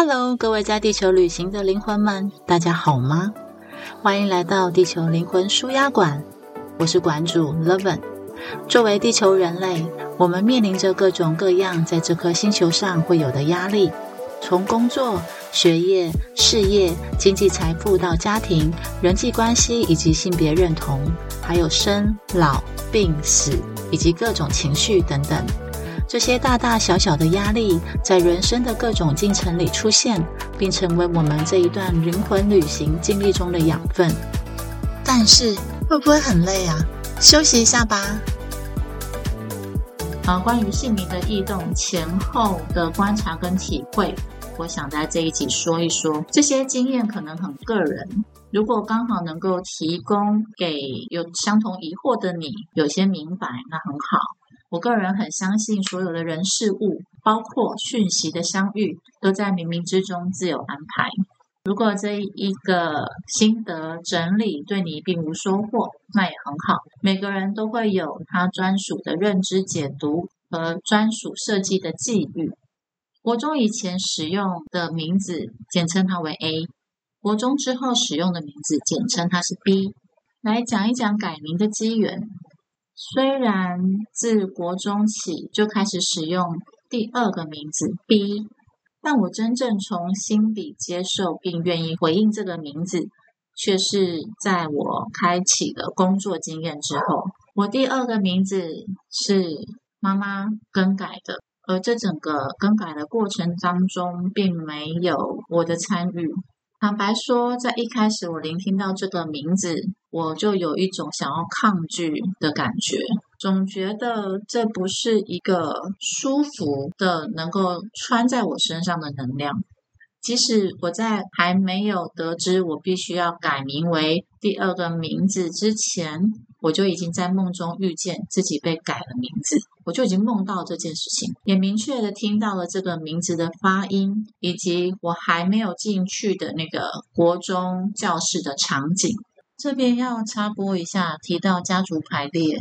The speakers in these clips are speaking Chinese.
Hello，各位在地球旅行的灵魂们，大家好吗？欢迎来到地球灵魂舒压馆，我是馆主 Levin。作为地球人类，我们面临着各种各样在这颗星球上会有的压力，从工作、学业、事业、经济财富到家庭、人际关系以及性别认同，还有生老病死以及各种情绪等等。这些大大小小的压力，在人生的各种进程里出现，并成为我们这一段灵魂旅行经历中的养分。但是，会不会很累啊？休息一下吧。啊，关于姓名的异动前后的观察跟体会，我想在这一集说一说。这些经验可能很个人，如果刚好能够提供给有相同疑惑的你，有些明白，那很好。我个人很相信，所有的人事物，包括讯息的相遇，都在冥冥之中自有安排。如果这一个心得整理对你并无收获，那也很好。每个人都会有他专属的认知解读和专属设计的际遇。国中以前使用的名字，简称它为 A；国中之后使用的名字，简称它是 B。来讲一讲改名的机缘。虽然自国中起就开始使用第二个名字 B，但我真正从心底接受并愿意回应这个名字，却是在我开启了工作经验之后。我第二个名字是妈妈更改的，而这整个更改的过程当中，并没有我的参与。坦白说，在一开始我聆听到这个名字，我就有一种想要抗拒的感觉，总觉得这不是一个舒服的能够穿在我身上的能量。即使我在还没有得知我必须要改名为第二个名字之前，我就已经在梦中遇见自己被改了名字，我就已经梦到这件事情，也明确的听到了这个名字的发音，以及我还没有进去的那个国中教室的场景。这边要插播一下，提到家族排列，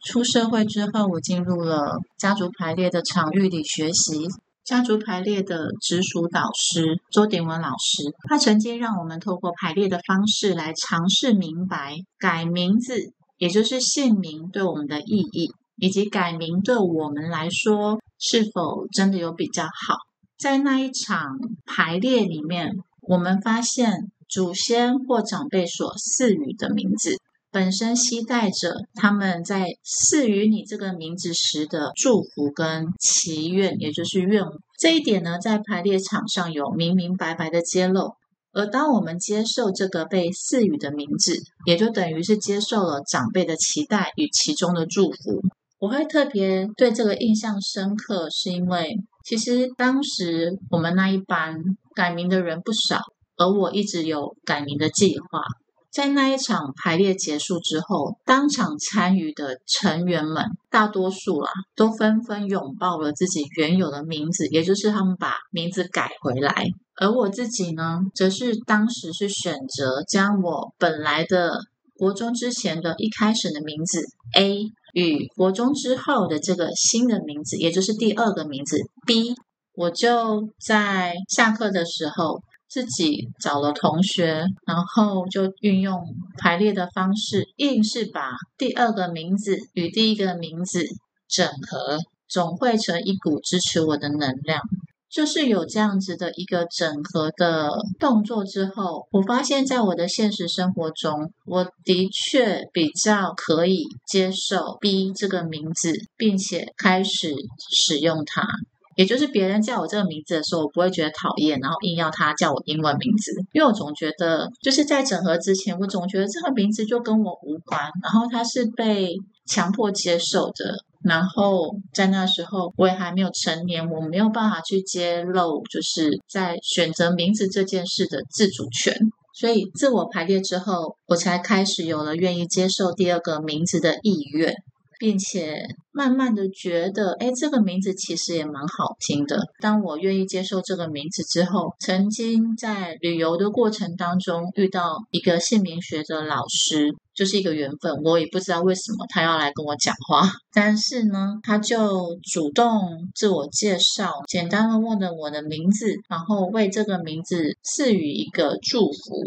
出社会之后，我进入了家族排列的场域里学习。家族排列的直属导师周鼎文老师，他曾经让我们透过排列的方式来尝试明白改名字，也就是姓名对我们的意义，以及改名对我们来说是否真的有比较好。在那一场排列里面，我们发现祖先或长辈所赐予的名字。本身期待着他们在赐予你这个名字时的祝福跟祈愿，也就是愿望。这一点呢，在排列场上有明明白白的揭露。而当我们接受这个被赐予的名字，也就等于是接受了长辈的期待与其中的祝福。我会特别对这个印象深刻，是因为其实当时我们那一班改名的人不少，而我一直有改名的计划。在那一场排列结束之后，当场参与的成员们大多数啊，都纷纷拥抱了自己原有的名字，也就是他们把名字改回来。而我自己呢，则是当时是选择将我本来的国中之前的一开始的名字 A 与国中之后的这个新的名字，也就是第二个名字 B，我就在下课的时候。自己找了同学，然后就运用排列的方式，硬是把第二个名字与第一个名字整合，总汇成一股支持我的能量。就是有这样子的一个整合的动作之后，我发现在我的现实生活中，我的确比较可以接受 B 这个名字，并且开始使用它。也就是别人叫我这个名字的时候，我不会觉得讨厌，然后硬要他叫我英文名字，因为我总觉得就是在整合之前，我总觉得这个名字就跟我无关，然后他是被强迫接受的，然后在那时候我也还没有成年，我没有办法去揭露，就是在选择名字这件事的自主权，所以自我排列之后，我才开始有了愿意接受第二个名字的意愿。并且慢慢的觉得，哎，这个名字其实也蛮好听的。当我愿意接受这个名字之后，曾经在旅游的过程当中遇到一个姓名学的老师。就是一个缘分，我也不知道为什么他要来跟我讲话，但是呢，他就主动自我介绍，简单的问了我的名字，然后为这个名字赐予一个祝福，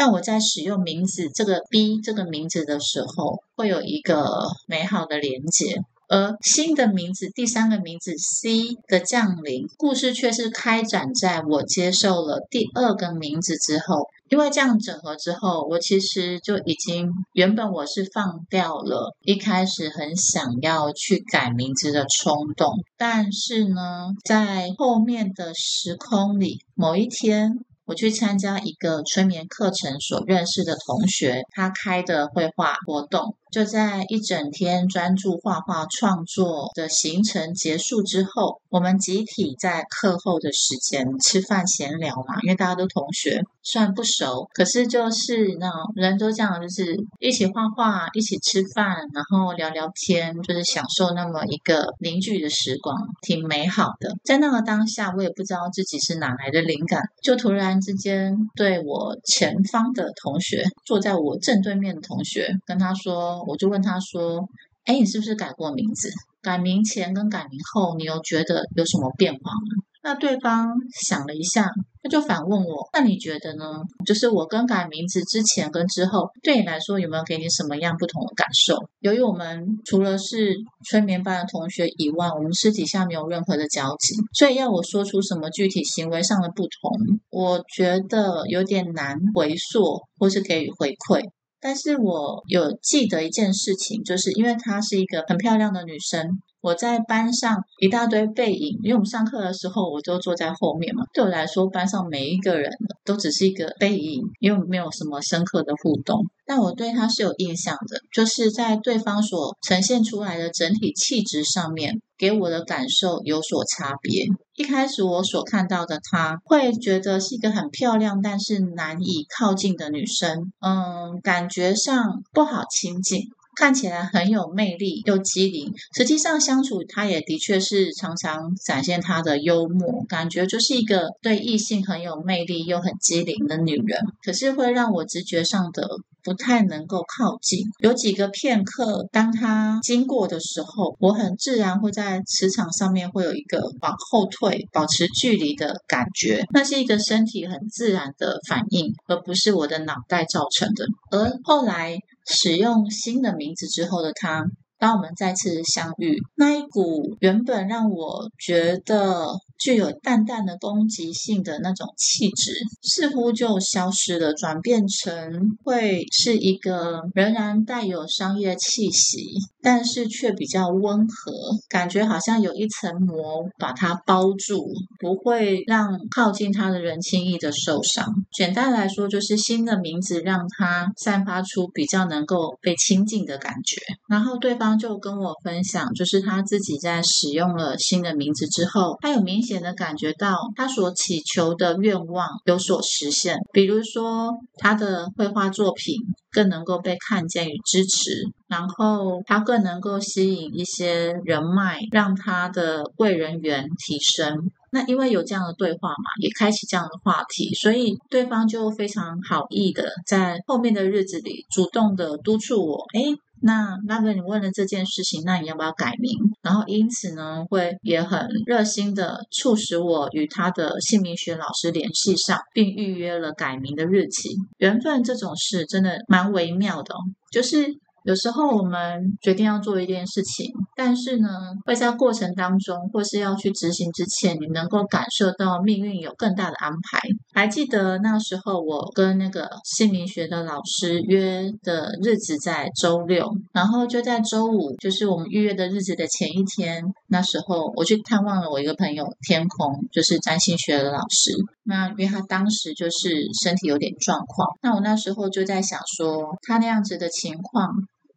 让我在使用名字这个 B 这个名字的时候，会有一个美好的连接。而新的名字，第三个名字 C 的降临，故事却是开展在我接受了第二个名字之后。因为这样整合之后，我其实就已经原本我是放掉了一开始很想要去改名字的冲动，但是呢，在后面的时空里，某一天。我去参加一个催眠课程，所认识的同学，他开的绘画活动，就在一整天专注画画创作的行程结束之后，我们集体在课后的时间吃饭闲聊嘛，因为大家都同学，虽然不熟，可是就是那人都这样，就是一起画画，一起吃饭，然后聊聊天，就是享受那么一个凝聚的时光，挺美好的。在那个当下，我也不知道自己是哪来的灵感，就突然。之间对我前方的同学，坐在我正对面的同学，跟他说，我就问他说：“哎，你是不是改过名字？改名前跟改名后，你有觉得有什么变化吗？”那对方想了一下，他就反问我：“那你觉得呢？就是我更改名字之前跟之后，对你来说有没有给你什么样不同的感受？由于我们除了是催眠班的同学以外，我们私底下没有任何的交集，所以要我说出什么具体行为上的不同，我觉得有点难回溯或是给予回馈。但是我有记得一件事情，就是因为她是一个很漂亮的女生。”我在班上一大堆背影，因为我们上课的时候我就坐在后面嘛。对我来说，班上每一个人都只是一个背影，因为没有什么深刻的互动。但我对他是有印象的，就是在对方所呈现出来的整体气质上面，给我的感受有所差别。一开始我所看到的他，会觉得是一个很漂亮，但是难以靠近的女生。嗯，感觉上不好亲近。看起来很有魅力又机灵，实际上相处他也的确是常常展现他的幽默，感觉就是一个对异性很有魅力又很机灵的女人。可是会让我直觉上的不太能够靠近。有几个片刻，当他经过的时候，我很自然会在磁场上面会有一个往后退、保持距离的感觉。那是一个身体很自然的反应，而不是我的脑袋造成的。而后来。使用新的名字之后的他，当我们再次相遇，那一股原本让我觉得。具有淡淡的攻击性的那种气质，似乎就消失了，转变成会是一个仍然带有商业气息，但是却比较温和，感觉好像有一层膜把它包住，不会让靠近他的人轻易的受伤。简单来说，就是新的名字让他散发出比较能够被亲近的感觉。然后对方就跟我分享，就是他自己在使用了新的名字之后，他有明显。显的感觉到他所祈求的愿望有所实现，比如说他的绘画作品更能够被看见与支持，然后他更能够吸引一些人脉，让他的贵人缘提升。那因为有这样的对话嘛，也开启这样的话题，所以对方就非常好意的在后面的日子里主动的督促我，哎。那那个你问了这件事情，那你要不要改名？然后因此呢，会也很热心的促使我与他的姓名学老师联系上，并预约了改名的日期。缘分这种事真的蛮微妙的，就是。有时候我们决定要做一件事情，但是呢，会在过程当中，或是要去执行之前，你能够感受到命运有更大的安排。还记得那时候，我跟那个姓名学的老师约的日子在周六，然后就在周五，就是我们预约的日子的前一天，那时候我去探望了我一个朋友天空，就是占星学的老师。那因为他当时就是身体有点状况，那我那时候就在想说，他那样子的情况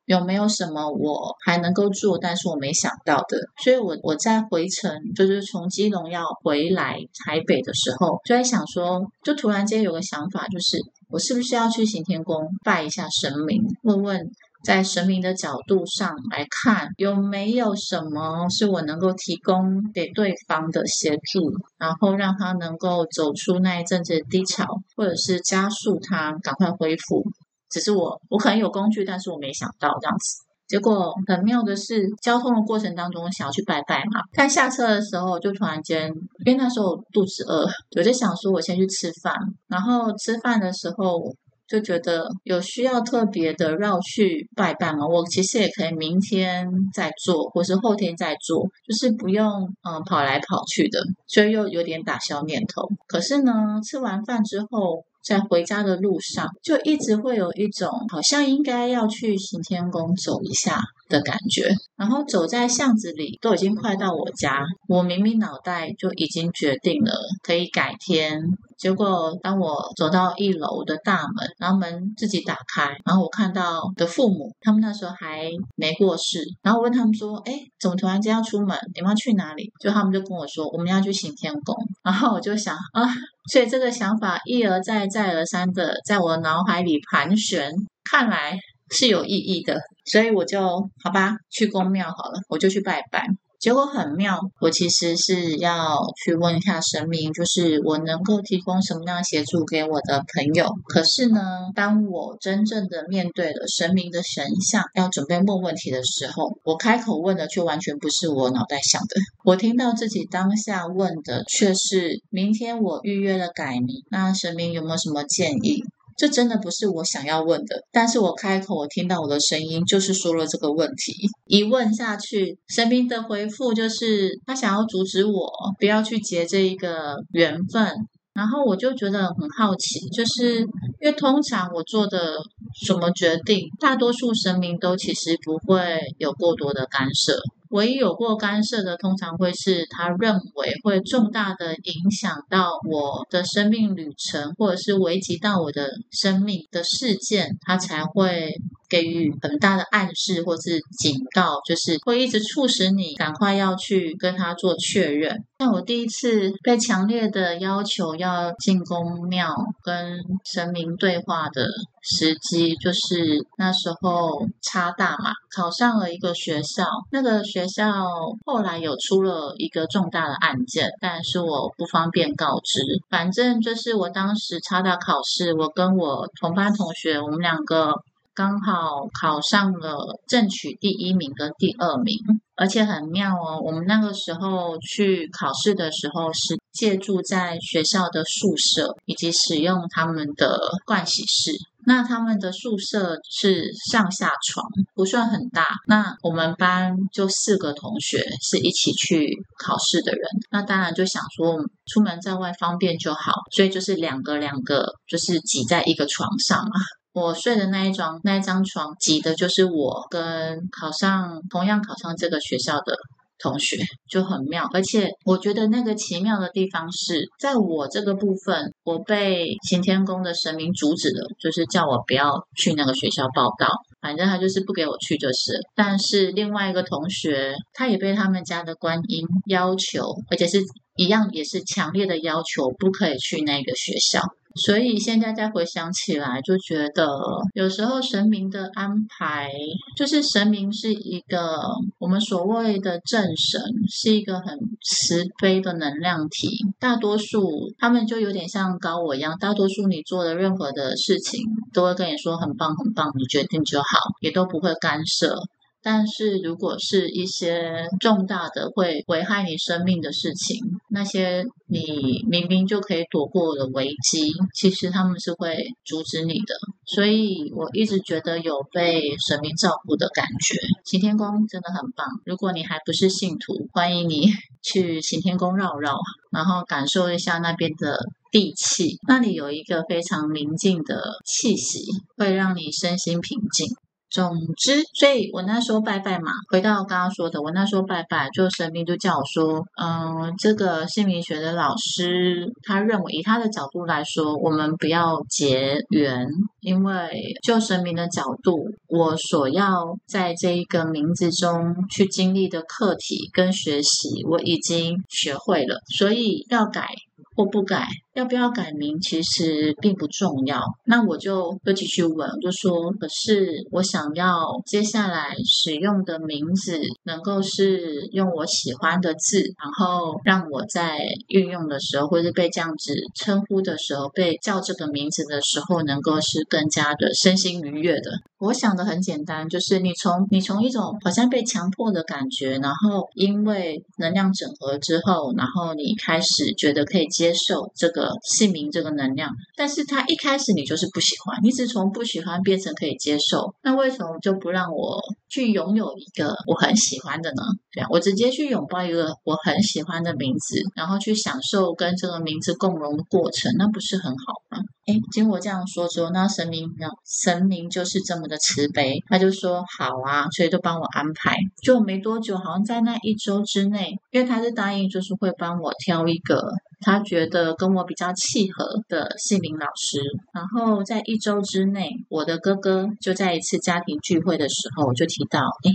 有没有什么我还能够做，但是我没想到的。所以，我我在回程，就是从基隆要回来台北的时候，就在想说，就突然间有个想法，就是我是不是要去行天宫拜一下神明，问问。在神明的角度上来看，有没有什么是我能够提供给对方的协助，然后让他能够走出那一阵子的低潮，或者是加速他赶快恢复。只是我，我可能有工具，但是我没想到这样子。结果很妙的是，交通的过程当中想要去拜拜嘛，但下车的时候就突然间，因为那时候肚子饿，我就想说我先去吃饭。然后吃饭的时候就觉得有需要特别的绕去拜拜嘛？我其实也可以明天再做，或是后天再做，就是不用嗯跑来跑去的，所以又有点打消念头。可是呢，吃完饭之后。在回家的路上，就一直会有一种好像应该要去行天宫走一下的感觉。然后走在巷子里，都已经快到我家，我明明脑袋就已经决定了可以改天。结果当我走到一楼的大门，然后门自己打开，然后我看到的父母，他们那时候还没过世。然后我问他们说：“哎，怎么突然间要出门？你们要去哪里？”就他们就跟我说：“我们要去行天宫。”然后我就想啊。所以这个想法一而再、再而三的在我脑海里盘旋，看来是有意义的，所以我就好吧，去公庙好了，我就去拜拜。结果很妙，我其实是要去问一下神明，就是我能够提供什么样协助给我的朋友。可是呢，当我真正的面对了神明的神像，要准备问问题的时候，我开口问的却完全不是我脑袋想的。我听到自己当下问的却是：明天我预约了改名，那神明有没有什么建议？这真的不是我想要问的，但是我开口，我听到我的声音，就是说了这个问题。一问下去，神明的回复就是他想要阻止我不要去结这一个缘分，然后我就觉得很好奇，就是因为通常我做的什么决定，大多数神明都其实不会有过多的干涉。唯一有过干涉的，通常会是他认为会重大的影响到我的生命旅程，或者是危及到我的生命的事件，他才会给予很大的暗示或是警告，就是会一直促使你赶快要去跟他做确认。像我第一次被强烈的要求要进宫庙跟神明对话的时机，就是那时候差大嘛，考上了一个学校，那个学。校后来有出了一个重大的案件，但是我不方便告知。反正就是我当时插大考试，我跟我同班同学，我们两个刚好考上了正取第一名跟第二名，而且很妙哦。我们那个时候去考试的时候，是借住在学校的宿舍，以及使用他们的盥洗室。那他们的宿舍是上下床，不算很大。那我们班就四个同学是一起去考试的人，那当然就想说出门在外方便就好，所以就是两个两个就是挤在一个床上嘛。我睡的那一张那一张床挤的就是我跟考上同样考上这个学校的。同学就很妙，而且我觉得那个奇妙的地方是在我这个部分，我被行天宫的神明阻止了，就是叫我不要去那个学校报道，反正他就是不给我去就是。但是另外一个同学，他也被他们家的观音要求，而且是一样也是强烈的要求，不可以去那个学校。所以现在再回想起来，就觉得有时候神明的安排，就是神明是一个我们所谓的正神，是一个很慈悲的能量体。大多数他们就有点像高我一样，大多数你做的任何的事情，都会跟你说很棒很棒，你决定就好，也都不会干涉。但是，如果是一些重大的会危害你生命的事情，那些你明明就可以躲过的危机，其实他们是会阻止你的。所以我一直觉得有被神明照顾的感觉。行天宫真的很棒，如果你还不是信徒，欢迎你 去行天宫绕绕，然后感受一下那边的地气。那里有一个非常宁静的气息，会让你身心平静。总之，所以我那时候拜拜嘛，回到刚刚说的，我那时候拜拜，就神明就叫我说，嗯，这个姓名学的老师，他认为以他的角度来说，我们不要结缘，因为就神明的角度，我所要在这一个名字中去经历的课题跟学习，我已经学会了，所以要改或不改。要不要改名其实并不重要。那我就又继续问，我就说：可是我想要接下来使用的名字能够是用我喜欢的字，然后让我在运用的时候，或是被这样子称呼的时候，被叫这个名字的时候，能够是更加的身心愉悦的。我想的很简单，就是你从你从一种好像被强迫的感觉，然后因为能量整合之后，然后你开始觉得可以接受这个姓名这个能量，但是他一开始你就是不喜欢，你只从不喜欢变成可以接受，那为什么就不让我去拥有一个我很喜欢的呢？对啊，我直接去拥抱一个我很喜欢的名字，然后去享受跟这个名字共融的过程，那不是很好吗？哎，经我这样说之后，那神明神明就是这么的慈悲，他就说好啊，所以就帮我安排。就没多久，好像在那一周之内，因为他是答应，就是会帮我挑一个他觉得跟我比较契合的姓名老师。然后在一周之内，我的哥哥就在一次家庭聚会的时候我就提到，哎。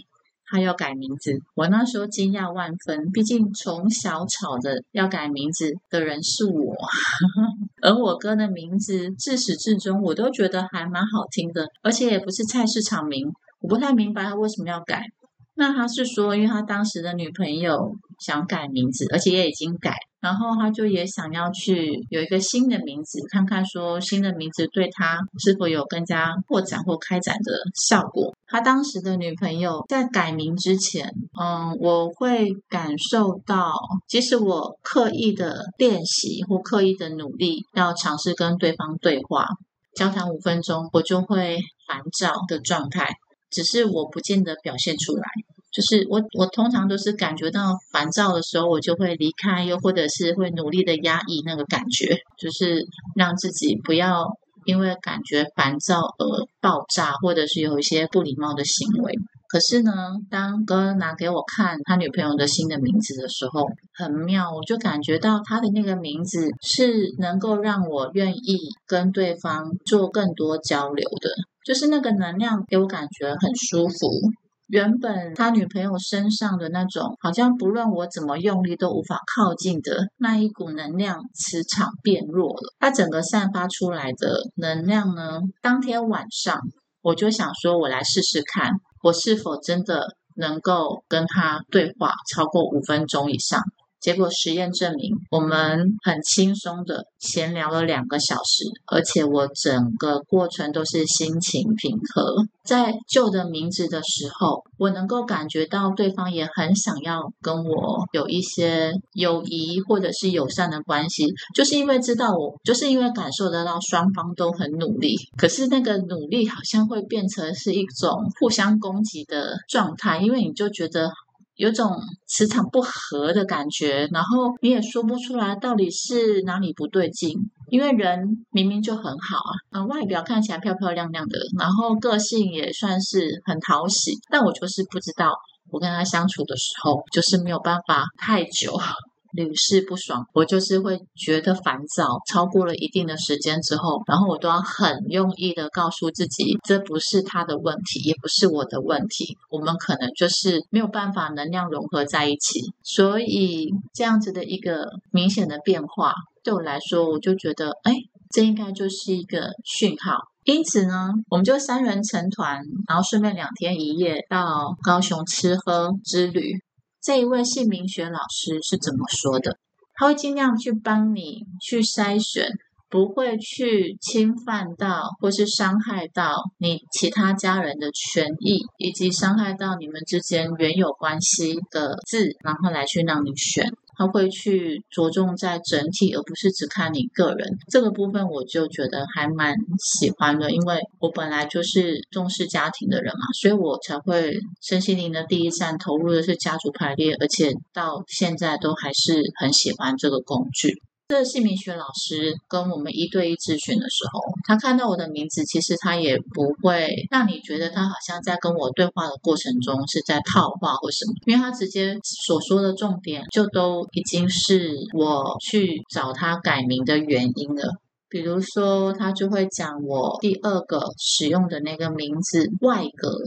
他要改名字，我那时候惊讶万分。毕竟从小吵着要改名字的人是我，而我哥的名字自始至终我都觉得还蛮好听的，而且也不是菜市场名。我不太明白他为什么要改。那他是说，因为他当时的女朋友想改名字，而且也已经改，然后他就也想要去有一个新的名字，看看说新的名字对他是否有更加扩展或开展的效果。他当时的女朋友在改名之前，嗯，我会感受到，即使我刻意的练习或刻意的努力，要尝试跟对方对话、交谈五分钟，我就会烦躁的状态。只是我不见得表现出来，就是我我通常都是感觉到烦躁的时候，我就会离开，又或者是会努力的压抑那个感觉，就是让自己不要因为感觉烦躁而爆炸，或者是有一些不礼貌的行为。可是呢，当哥拿给我看他女朋友的新的名字的时候，很妙，我就感觉到他的那个名字是能够让我愿意跟对方做更多交流的。就是那个能量给我感觉很舒服。原本他女朋友身上的那种，好像不论我怎么用力都无法靠近的那一股能量磁场变弱了。他整个散发出来的能量呢，当天晚上我就想说，我来试试看，我是否真的能够跟他对话超过五分钟以上。结果实验证明，我们很轻松的闲聊了两个小时，而且我整个过程都是心情平和。在旧的名字的时候，我能够感觉到对方也很想要跟我有一些友谊或者是友善的关系，就是因为知道我，就是因为感受得到双方都很努力。可是那个努力好像会变成是一种互相攻击的状态，因为你就觉得。有种磁场不合的感觉，然后你也说不出来到底是哪里不对劲，因为人明明就很好啊，嗯，外表看起来漂漂亮亮的，然后个性也算是很讨喜，但我就是不知道，我跟他相处的时候，就是没有办法太久。屡试不爽，我就是会觉得烦躁。超过了一定的时间之后，然后我都要很用意的告诉自己，这不是他的问题，也不是我的问题。我们可能就是没有办法能量融合在一起。所以这样子的一个明显的变化，对我来说，我就觉得，哎，这应该就是一个讯号。因此呢，我们就三人成团，然后顺便两天一夜到高雄吃喝之旅。这一位姓名学老师是怎么说的？他会尽量去帮你去筛选，不会去侵犯到或是伤害到你其他家人的权益，以及伤害到你们之间原有关系的字，然后来去让你选。他会去着重在整体，而不是只看你个人这个部分，我就觉得还蛮喜欢的，因为我本来就是重视家庭的人嘛，所以我才会身心灵的第一站投入的是家族排列，而且到现在都还是很喜欢这个工具。这姓名学老师跟我们一对一咨询的时候，他看到我的名字，其实他也不会让你觉得他好像在跟我对话的过程中是在套话或什么，因为他直接所说的重点就都已经是我去找他改名的原因了。比如说，他就会讲我第二个使用的那个名字外格。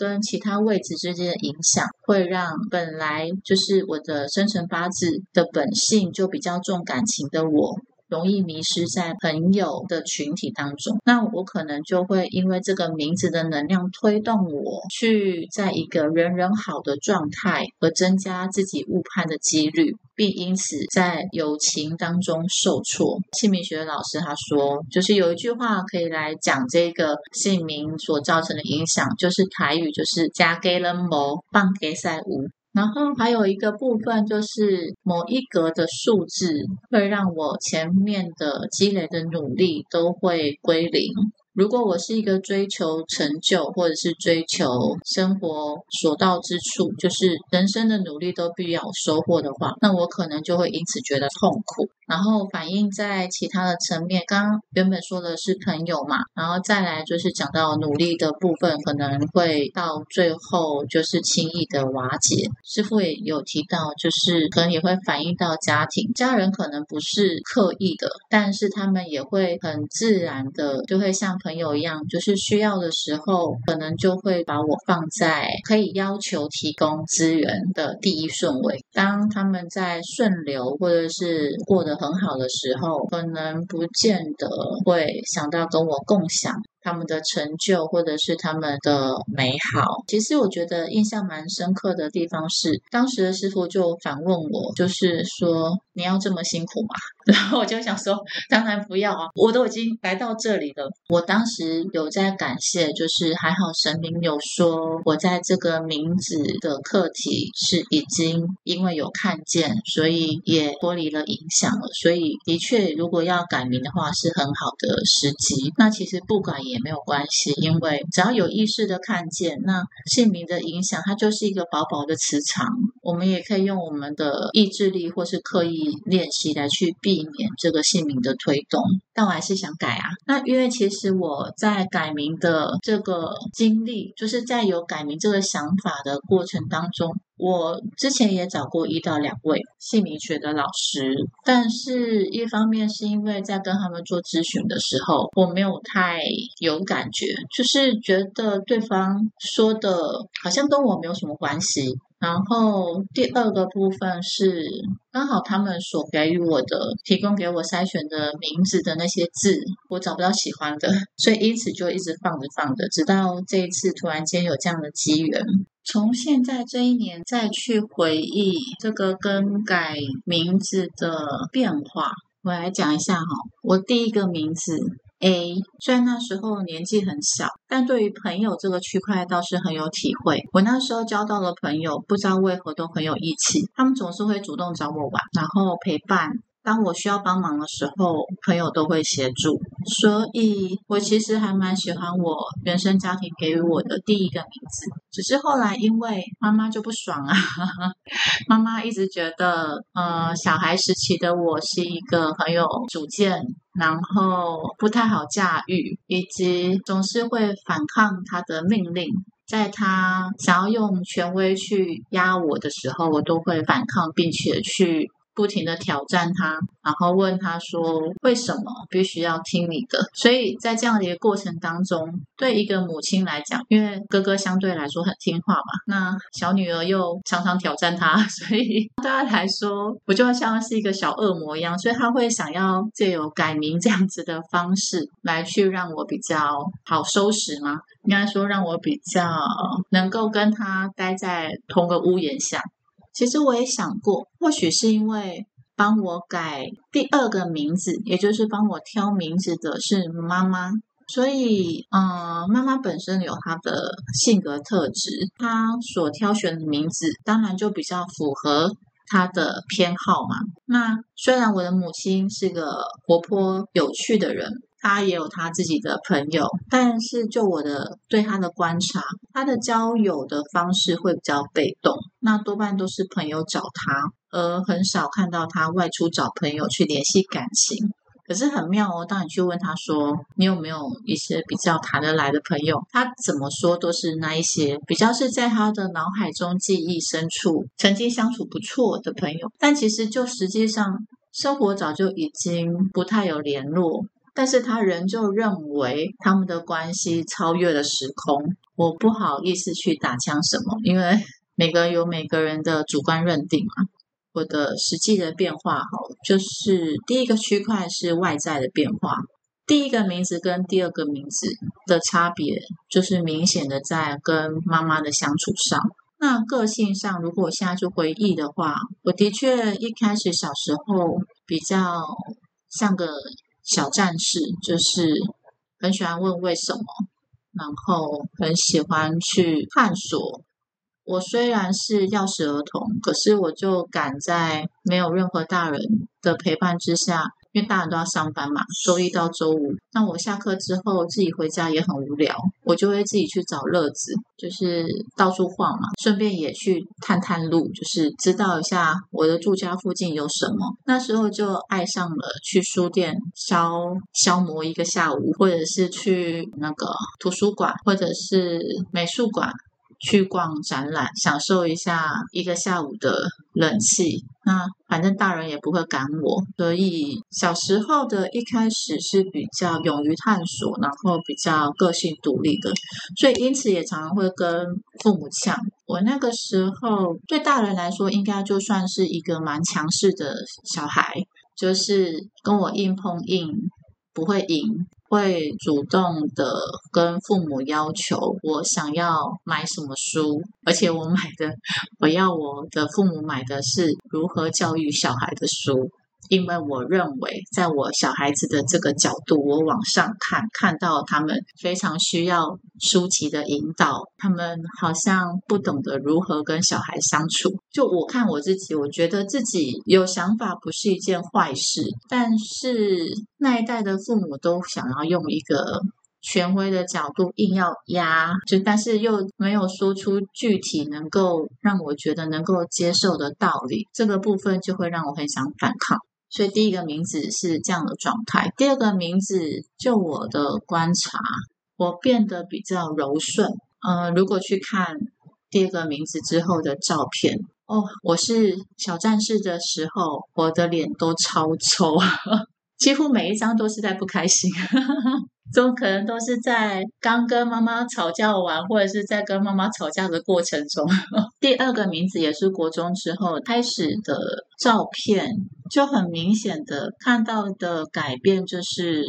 跟其他位置之间的影响，会让本来就是我的生辰八字的本性就比较重感情的我，容易迷失在朋友的群体当中。那我可能就会因为这个名字的能量推动我去在一个人人好的状态，而增加自己误判的几率，并因此在友情当中受挫。姓名学老师他说，就是有一句话可以来讲这个姓名所造成的影响，就是台语就是“加给人谋，棒给赛无”。然后还有一个部分就是某一格的数字会让我前面的积累的努力都会归零。如果我是一个追求成就或者是追求生活所到之处，就是人生的努力都必要收获的话，那我可能就会因此觉得痛苦。然后反映在其他的层面，刚刚原本说的是朋友嘛，然后再来就是讲到努力的部分，可能会到最后就是轻易的瓦解。师傅也有提到，就是可能也会反映到家庭，家人可能不是刻意的，但是他们也会很自然的，就会像朋友一样，就是需要的时候，可能就会把我放在可以要求提供资源的第一顺位。当他们在顺流或者是过得。很好的时候，可能不见得会想到跟我共享。他们的成就，或者是他们的美好，其实我觉得印象蛮深刻的地方是，当时的师傅就反问我，就是说你要这么辛苦吗？然后我就想说，当然不要啊，我都已经来到这里了。我当时有在感谢，就是还好神明有说，我在这个名字的课题是已经因为有看见，所以也脱离了影响了。所以的确，如果要改名的话，是很好的时机。那其实不管。也没有关系，因为只要有意识的看见，那姓名的影响，它就是一个薄薄的磁场。我们也可以用我们的意志力或是刻意练习来去避免这个姓名的推动。但我还是想改啊。那因为其实我在改名的这个经历，就是在有改名这个想法的过程当中。我之前也找过一到两位姓名学的老师，但是一方面是因为在跟他们做咨询的时候，我没有太有感觉，就是觉得对方说的好像跟我没有什么关系。然后第二个部分是刚好他们所给予我的、提供给我筛选的名字的那些字，我找不到喜欢的，所以因此就一直放着放着，直到这一次突然间有这样的机缘。从现在这一年再去回忆这个更改名字的变化，我来讲一下哈。我第一个名字 A，虽然那时候年纪很小，但对于朋友这个区块倒是很有体会。我那时候交到的朋友，不知道为何都很有义气，他们总是会主动找我玩，然后陪伴。当我需要帮忙的时候，朋友都会协助，所以我其实还蛮喜欢我原生家庭给予我的第一个名字。只是后来因为妈妈就不爽啊，妈妈一直觉得，呃，小孩时期的我是一个很有主见，然后不太好驾驭，以及总是会反抗他的命令。在他想要用权威去压我的时候，我都会反抗，并且去。不停的挑战他，然后问他说：“为什么必须要听你的？”所以在这样的一个过程当中，对一个母亲来讲，因为哥哥相对来说很听话嘛，那小女儿又常常挑战他，所以对他来说，我就像是一个小恶魔一样，所以他会想要借由改名这样子的方式来去让我比较好收拾吗？应该说让我比较能够跟他待在同个屋檐下。其实我也想过，或许是因为帮我改第二个名字，也就是帮我挑名字的是妈妈，所以，嗯，妈妈本身有她的性格特质，她所挑选的名字当然就比较符合她的偏好嘛。那虽然我的母亲是个活泼有趣的人。他也有他自己的朋友，但是就我的对他的观察，他的交友的方式会比较被动，那多半都是朋友找他，而很少看到他外出找朋友去联系感情。可是很妙哦，当你去问他说你有没有一些比较谈得来的朋友，他怎么说都是那一些比较是在他的脑海中记忆深处曾经相处不错的朋友，但其实就实际上生活早就已经不太有联络。但是他仍旧认为他们的关系超越了时空，我不好意思去打枪什么，因为 每个人有每个人的主观认定嘛。我的实际的变化哈，就是第一个区块是外在的变化。第一个名字跟第二个名字的差别，就是明显的在跟妈妈的相处上。那个性上，如果我现在去回忆的话，我的确一开始小时候比较像个小战士，就是很喜欢问为什么，然后很喜欢去探索。我虽然是钥匙儿童，可是我就敢在没有任何大人的陪伴之下。因为大人都要上班嘛，周一到周五。那我下课之后自己回家也很无聊，我就会自己去找乐子，就是到处晃嘛，顺便也去探探路，就是知道一下我的住家附近有什么。那时候就爱上了去书店消消磨一个下午，或者是去那个图书馆，或者是美术馆。去逛展览，享受一下一个下午的冷气。那反正大人也不会赶我，所以小时候的一开始是比较勇于探索，然后比较个性独立的，所以因此也常常会跟父母抢。我那个时候对大人来说，应该就算是一个蛮强势的小孩，就是跟我硬碰硬，不会赢。会主动的跟父母要求我想要买什么书，而且我买的我要我的父母买的是如何教育小孩的书。因为我认为，在我小孩子的这个角度，我往上看，看到他们非常需要书籍的引导，他们好像不懂得如何跟小孩相处。就我看我自己，我觉得自己有想法不是一件坏事，但是那一代的父母都想要用一个权威的角度硬要压，就但是又没有说出具体能够让我觉得能够接受的道理，这个部分就会让我很想反抗。所以第一个名字是这样的状态，第二个名字就我的观察，我变得比较柔顺。呃，如果去看第二个名字之后的照片，哦，我是小战士的时候，我的脸都超丑，几乎每一张都是在不开心。都可能都是在刚跟妈妈吵架完，或者是在跟妈妈吵架的过程中。第二个名字也是国中之后开始的照片，就很明显的看到的改变，就是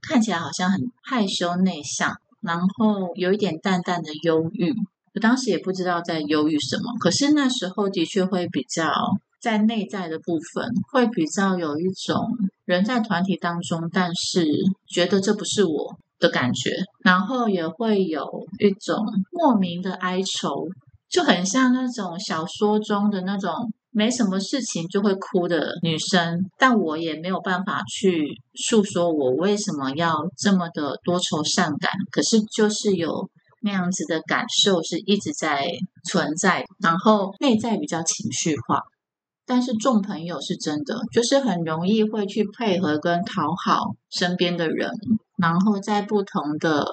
看起来好像很害羞内向，然后有一点淡淡的忧郁。我当时也不知道在忧郁什么，可是那时候的确会比较。在内在的部分，会比较有一种人在团体当中，但是觉得这不是我的感觉，然后也会有一种莫名的哀愁，就很像那种小说中的那种没什么事情就会哭的女生，但我也没有办法去诉说我为什么要这么的多愁善感，可是就是有那样子的感受是一直在存在，然后内在比较情绪化。但是众朋友是真的，就是很容易会去配合跟讨好身边的人，然后在不同的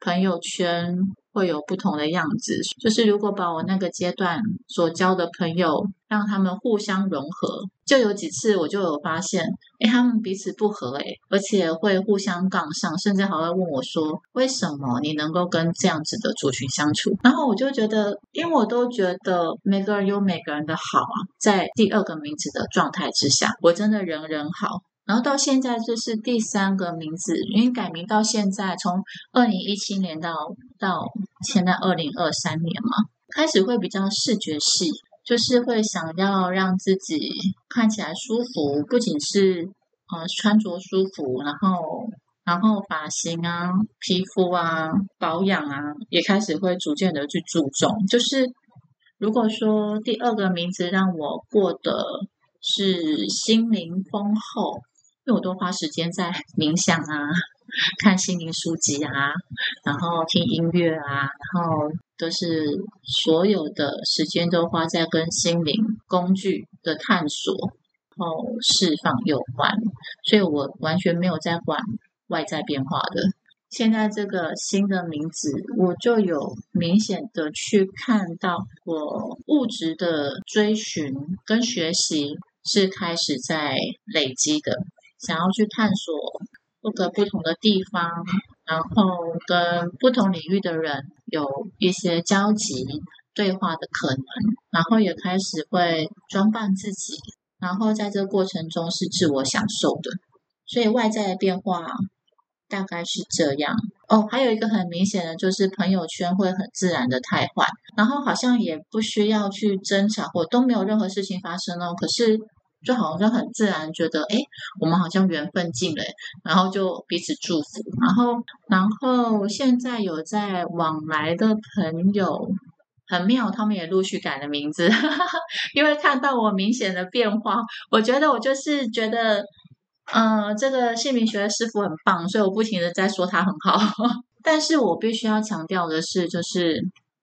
朋友圈。会有不同的样子，就是如果把我那个阶段所交的朋友，让他们互相融合，就有几次我就有发现，哎，他们彼此不合，哎，而且会互相杠上，甚至还会问我说，为什么你能够跟这样子的族群相处？然后我就觉得，因为我都觉得每个人有每个人的好啊，在第二个名字的状态之下，我真的人人好。然后到现在这是第三个名字，因为改名到现在，从二零一七年到到现在二零二三年嘛，开始会比较视觉系，就是会想要让自己看起来舒服，不仅是呃穿着舒服，然后然后发型啊、皮肤啊、保养啊，也开始会逐渐的去注重。就是如果说第二个名字让我过得是心灵丰厚。因为我都花时间在冥想啊，看心灵书籍啊，然后听音乐啊，然后都是所有的时间都花在跟心灵工具的探索、然后释放有关，所以我完全没有在管外在变化的。现在这个新的名字，我就有明显的去看到我物质的追寻跟学习是开始在累积的。想要去探索各个不同的地方，然后跟不同领域的人有一些交集，对话的可能，然后也开始会装扮自己，然后在这个过程中是自我享受的。所以外在的变化大概是这样哦。还有一个很明显的就是朋友圈会很自然的汰换，然后好像也不需要去争吵，或都没有任何事情发生哦。可是。就好像很自然觉得，哎，我们好像缘分尽了，然后就彼此祝福，然后，然后现在有在往来的朋友很妙，他们也陆续改了名字，因为看到我明显的变化，我觉得我就是觉得，嗯，这个姓名学的师傅很棒，所以我不停的在说他很好，但是我必须要强调的是，就是，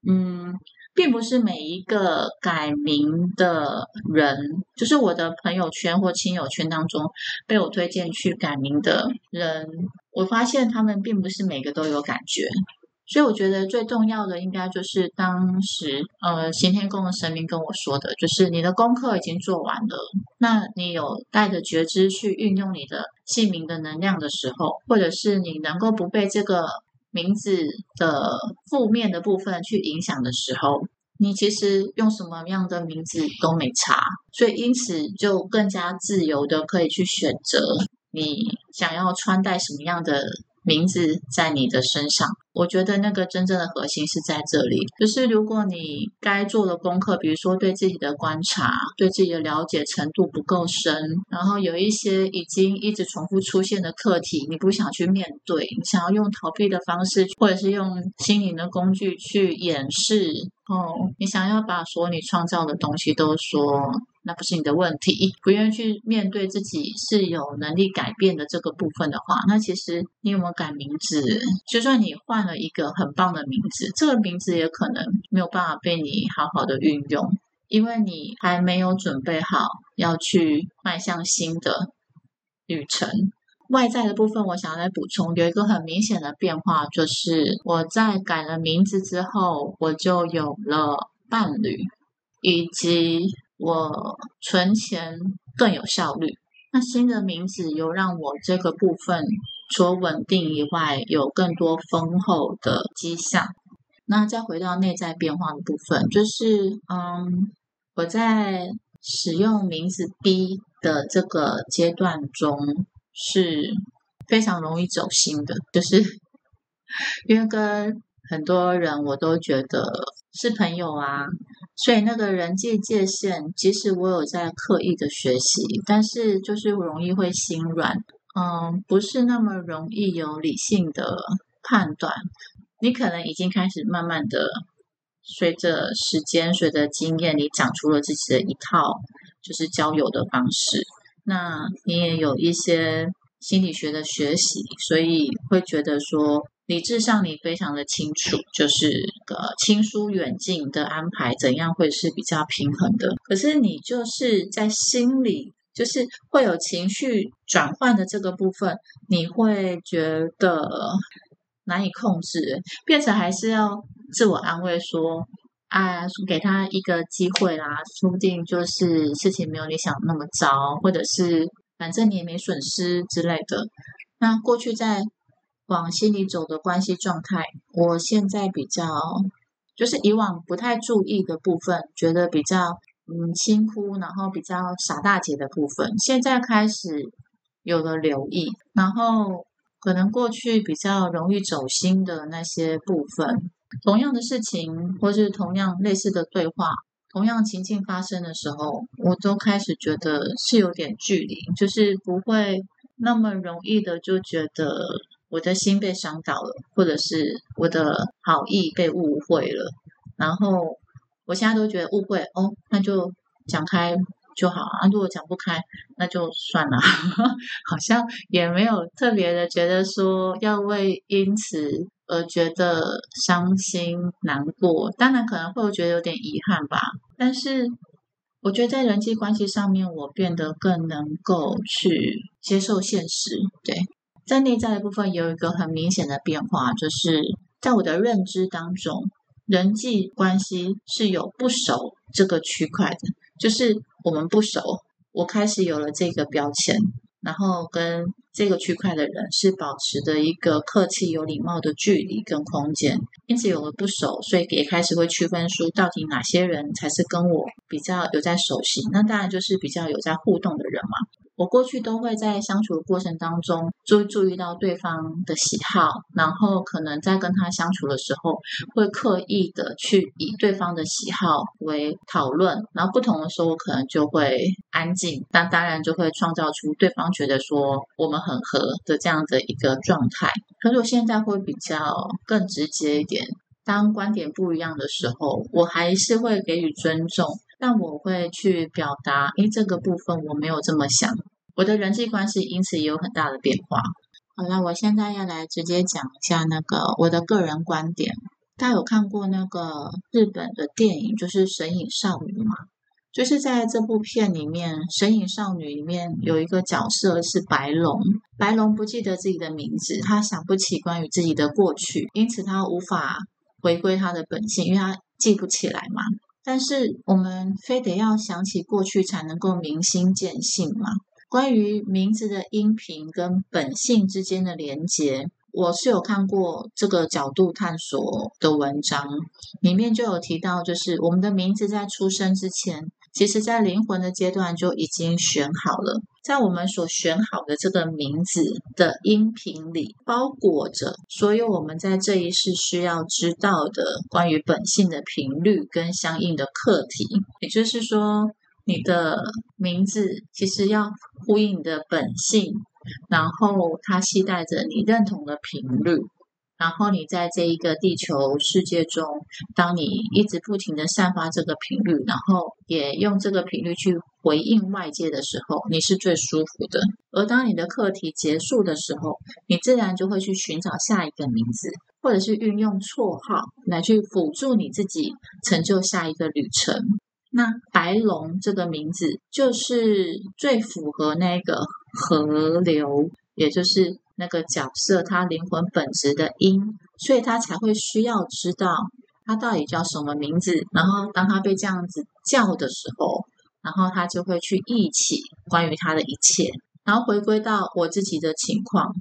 嗯。并不是每一个改名的人，就是我的朋友圈或亲友圈当中被我推荐去改名的人，我发现他们并不是每个都有感觉。所以我觉得最重要的应该就是当时呃行天宫的神明跟我说的，就是你的功课已经做完了，那你有带着觉知去运用你的姓名的能量的时候，或者是你能够不被这个。名字的负面的部分去影响的时候，你其实用什么样的名字都没差，所以因此就更加自由的可以去选择你想要穿戴什么样的。名字在你的身上，我觉得那个真正的核心是在这里。就是如果你该做的功课，比如说对自己的观察、对自己的了解程度不够深，然后有一些已经一直重复出现的课题，你不想去面对，你想要用逃避的方式，或者是用心灵的工具去掩饰。哦，你想要把所有你创造的东西都说。那不是你的问题，不愿意去面对自己是有能力改变的这个部分的话，那其实你有没有改名字？就算你换了一个很棒的名字，这个名字也可能没有办法被你好好的运用，因为你还没有准备好要去迈向新的旅程。外在的部分，我想要来补充，有一个很明显的变化，就是我在改了名字之后，我就有了伴侣，以及。我存钱更有效率。那新的名字有让我这个部分除了稳定以外，有更多丰厚的迹象。那再回到内在变化的部分，就是嗯，我在使用名字 B 的这个阶段中是非常容易走心的，就是 因为跟很多人我都觉得是朋友啊。所以那个人际界限，即使我有在刻意的学习，但是就是容易会心软，嗯，不是那么容易有理性的判断。你可能已经开始慢慢的，随着时间、随着经验，你长出了自己的一套就是交友的方式。那你也有一些心理学的学习，所以会觉得说。理智上你非常的清楚，就是个亲疏远近的安排，怎样会是比较平衡的？可是你就是在心里，就是会有情绪转换的这个部分，你会觉得难以控制，变成还是要自我安慰说：“啊，给他一个机会啦，说不定就是事情没有你想那么糟，或者是反正你也没损失之类的。”那过去在。往心里走的关系状态，我现在比较就是以往不太注意的部分，觉得比较嗯轻忽，然后比较傻大姐的部分，现在开始有了留意，然后可能过去比较容易走心的那些部分，同样的事情或是同样类似的对话，同样情境发生的时候，我都开始觉得是有点距离，就是不会那么容易的就觉得。我的心被伤到了，或者是我的好意被误会了，然后我现在都觉得误会哦，那就讲开就好啊。如果讲不开，那就算了，好像也没有特别的觉得说要为因此而觉得伤心难过。当然可能会觉得有点遗憾吧，但是我觉得在人际关系上面，我变得更能够去接受现实，对。在内在的部分有一个很明显的变化，就是在我的认知当中，人际关系是有不熟这个区块的，就是我们不熟，我开始有了这个标签。然后跟这个区块的人是保持的一个客气、有礼貌的距离跟空间，因此有了不熟，所以也开始会区分出到底哪些人才是跟我比较有在熟悉，那当然就是比较有在互动的人嘛。我过去都会在相处的过程当中注注意到对方的喜好，然后可能在跟他相处的时候，会刻意的去以对方的喜好为讨论，然后不同的时候我可能就会安静，那当然就会创造出对方觉得说我们很合的这样的一个状态。可是我现在会比较更直接一点，当观点不一样的时候，我还是会给予尊重。但我会去表达，诶，这个部分我没有这么想，我的人际关系因此也有很大的变化。好了，我现在要来直接讲一下那个我的个人观点。大家有看过那个日本的电影，就是《神隐少女》吗？就是在这部片里面，《神隐少女》里面有一个角色是白龙，白龙不记得自己的名字，他想不起关于自己的过去，因此他无法回归他的本性，因为他记不起来嘛。但是我们非得要想起过去才能够明心见性嘛？关于名字的音频跟本性之间的连结，我是有看过这个角度探索的文章，里面就有提到，就是我们的名字在出生之前。其实，在灵魂的阶段就已经选好了，在我们所选好的这个名字的音频里，包裹着所有我们在这一世需要知道的关于本性的频率跟相应的课题。也就是说，你的名字其实要呼应你的本性，然后它期待着你认同的频率。然后你在这一个地球世界中，当你一直不停的散发这个频率，然后也用这个频率去回应外界的时候，你是最舒服的。而当你的课题结束的时候，你自然就会去寻找下一个名字，或者是运用绰号来去辅助你自己成就下一个旅程。那白龙这个名字就是最符合那个河流，也就是。那个角色他灵魂本质的因，所以他才会需要知道他到底叫什么名字。然后当他被这样子叫的时候，然后他就会去忆起关于他的一切，然后回归到我自己的情况。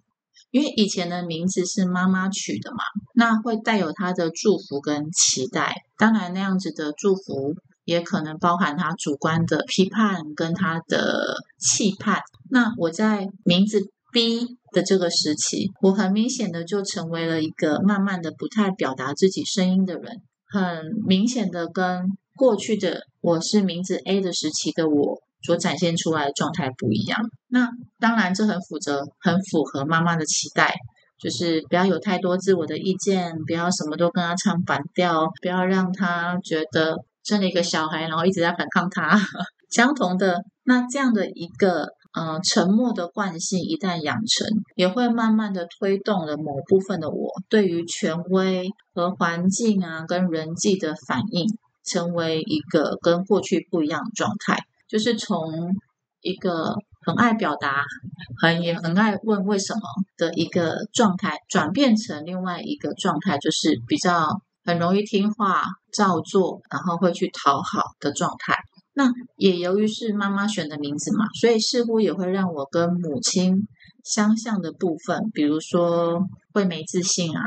因为以前的名字是妈妈取的嘛，那会带有他的祝福跟期待。当然，那样子的祝福也可能包含他主观的批判跟他的期盼。那我在名字。B 的这个时期，我很明显的就成为了一个慢慢的不太表达自己声音的人，很明显的跟过去的我是名字 A 的时期的我所展现出来的状态不一样。那当然，这很符合很符合妈妈的期待，就是不要有太多自我的意见，不要什么都跟他唱反调，不要让他觉得生了一个小孩，然后一直在反抗他。相同的，那这样的一个。嗯，沉默的惯性一旦养成，也会慢慢的推动了某部分的我对于权威和环境啊，跟人际的反应，成为一个跟过去不一样的状态。就是从一个很爱表达、很也很爱问为什么的一个状态，转变成另外一个状态，就是比较很容易听话、照做，然后会去讨好的状态。那也由于是妈妈选的名字嘛，所以似乎也会让我跟母亲相像的部分，比如说会没自信啊，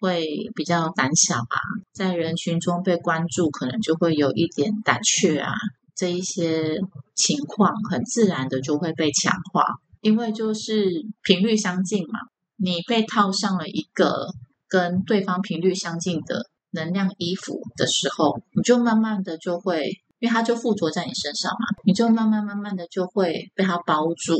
会比较胆小啊，在人群中被关注可能就会有一点胆怯啊，这一些情况很自然的就会被强化，因为就是频率相近嘛，你被套上了一个跟对方频率相近的能量衣服的时候，你就慢慢的就会。因为它就附着在你身上嘛，你就慢慢慢慢的就会被它包住。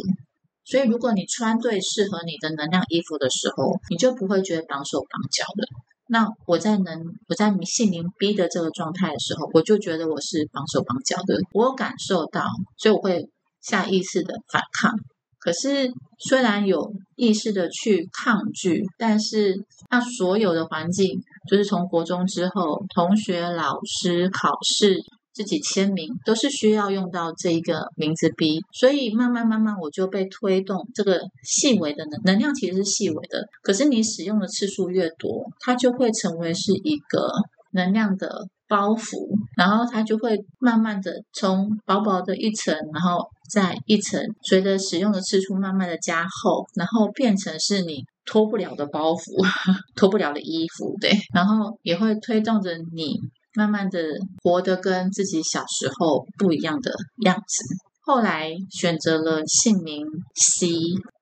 所以，如果你穿对适合你的能量衣服的时候，你就不会觉得绑手绑脚的。那我在能我在你性灵逼的这个状态的时候，我就觉得我是绑手绑脚的。我感受到，所以我会下意识的反抗。可是，虽然有意识的去抗拒，但是那所有的环境，就是从国中之后，同学、老师、考试。自己签名都是需要用到这一个名字 B，所以慢慢慢慢我就被推动这个细微的能能量其实是细微的，可是你使用的次数越多，它就会成为是一个能量的包袱，然后它就会慢慢的从薄薄的一层，然后再一层，随着使用的次数慢慢的加厚，然后变成是你脱不了的包袱，脱不了的衣服，对，然后也会推动着你慢慢的活得跟自己小时候不一样的样子。后来选择了姓名 C，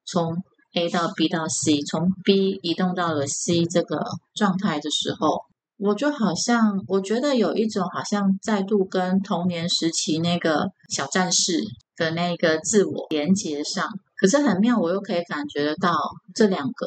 从 A 到 B 到 C，从 B 移动到了 C 这个状态的时候。我就好像，我觉得有一种好像再度跟童年时期那个小战士的那个自我连接上，可是很妙，我又可以感觉得到这两个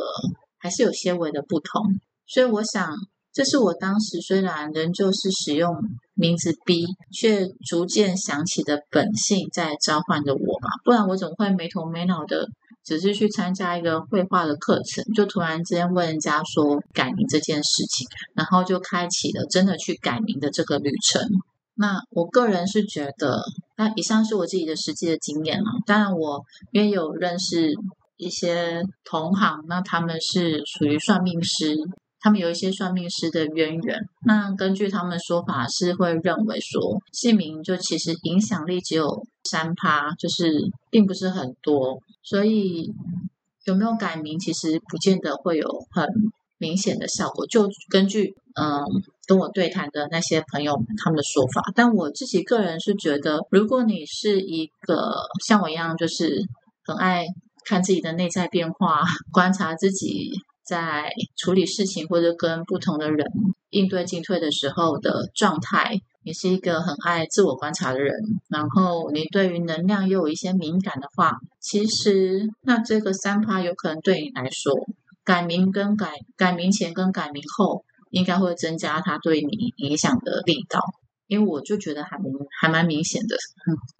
还是有些微的不同。所以我想，这是我当时虽然仍旧是使用名字 B，却逐渐想起的本性在召唤着我吧，不然我怎么会没头没脑的？只是去参加一个绘画的课程，就突然之间问人家说改名这件事情，然后就开启了真的去改名的这个旅程。那我个人是觉得，那以上是我自己的实际的经验啊。当然，我也有认识一些同行，那他们是属于算命师。他们有一些算命师的渊源，那根据他们说法是会认为说姓名就其实影响力只有三趴，就是并不是很多，所以有没有改名其实不见得会有很明显的效果。就根据嗯跟我对谈的那些朋友他们的说法，但我自己个人是觉得，如果你是一个像我一样就是很爱看自己的内在变化，观察自己。在处理事情或者跟不同的人应对进退的时候的状态，你是一个很爱自我观察的人，然后你对于能量又有一些敏感的话，其实那这个三趴有可能对你来说，改名跟改改名前跟改名后，应该会增加他对你影响的力道。因为我就觉得还明还蛮明显的，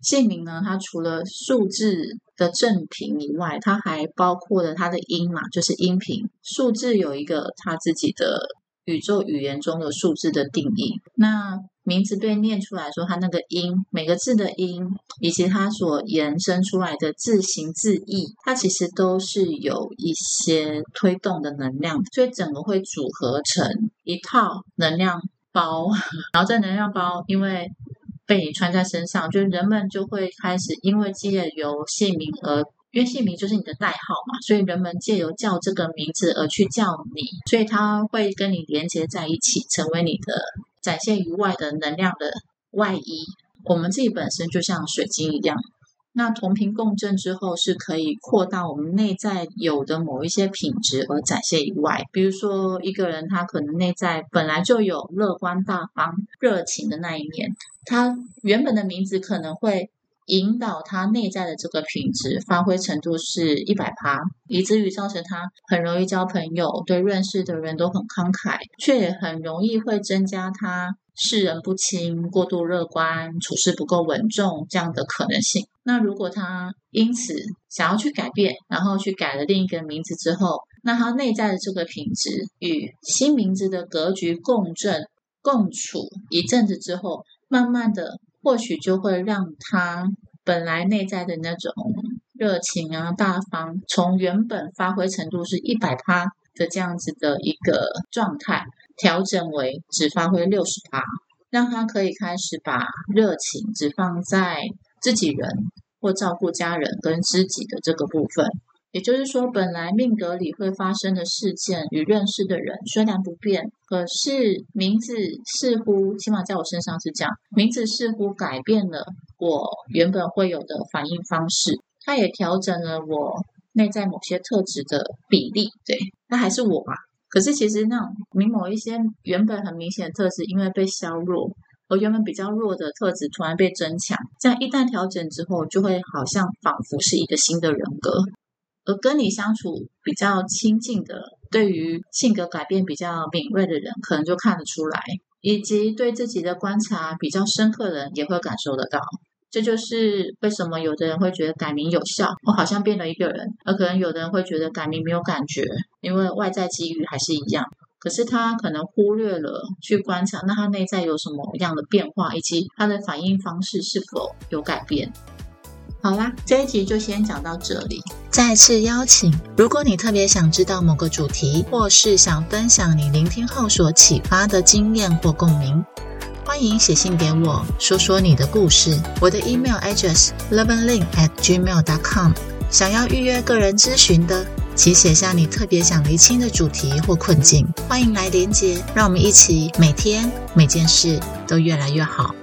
姓名呢，它除了数字的正品以外，它还包括了它的音嘛，就是音频。数字有一个它自己的宇宙语言中的数字的定义。那名字被念出来说，它那个音，每个字的音，以及它所延伸出来的字形字义，它其实都是有一些推动的能量，所以整个会组合成一套能量。包，然后这能量包因为被你穿在身上，就人们就会开始因为借由姓名而，因为姓名就是你的代号嘛，所以人们借由叫这个名字而去叫你，所以他会跟你连接在一起，成为你的展现于外的能量的外衣。我们自己本身就像水晶一样。那同频共振之后，是可以扩大我们内在有的某一些品质而展现以外。比如说，一个人他可能内在本来就有乐观大方、热情的那一面，他原本的名字可能会引导他内在的这个品质发挥程度是一百趴，以至于造成他很容易交朋友，对认识的人都很慷慨，却也很容易会增加他。视人不清、过度乐观、处事不够稳重这样的可能性。那如果他因此想要去改变，然后去改了另一个名字之后，那他内在的这个品质与新名字的格局共振、共处一阵子之后，慢慢的或许就会让他本来内在的那种热情啊、大方，从原本发挥程度是一百趴的这样子的一个状态。调整为只发挥六十趴，让他可以开始把热情只放在自己人或照顾家人跟知己的这个部分。也就是说，本来命格里会发生的事件与认识的人虽然不变，可是名字似乎起码在我身上是这样，名字似乎改变了我原本会有的反应方式，它也调整了我内在某些特质的比例。对，那还是我嘛。可是其实那种你某一些原本很明显的特质，因为被削弱，而原本比较弱的特质突然被增强，这样一旦调整之后，就会好像仿佛是一个新的人格。而跟你相处比较亲近的，对于性格改变比较敏锐的人，可能就看得出来；以及对自己的观察比较深刻的人，也会感受得到。这就是为什么有的人会觉得改名有效，我好像变了一个人；而可能有的人会觉得改名没有感觉，因为外在机遇还是一样。可是他可能忽略了去观察，那他内在有什么样的变化，以及他的反应方式是否有改变。好啦，这一集就先讲到这里。再次邀请，如果你特别想知道某个主题，或是想分享你聆听后所启发的经验或共鸣。欢迎写信给我，说说你的故事。我的 email address loveandlin at gmail dot com。想要预约个人咨询的，请写下你特别想厘清的主题或困境，欢迎来连接，让我们一起每天每件事都越来越好。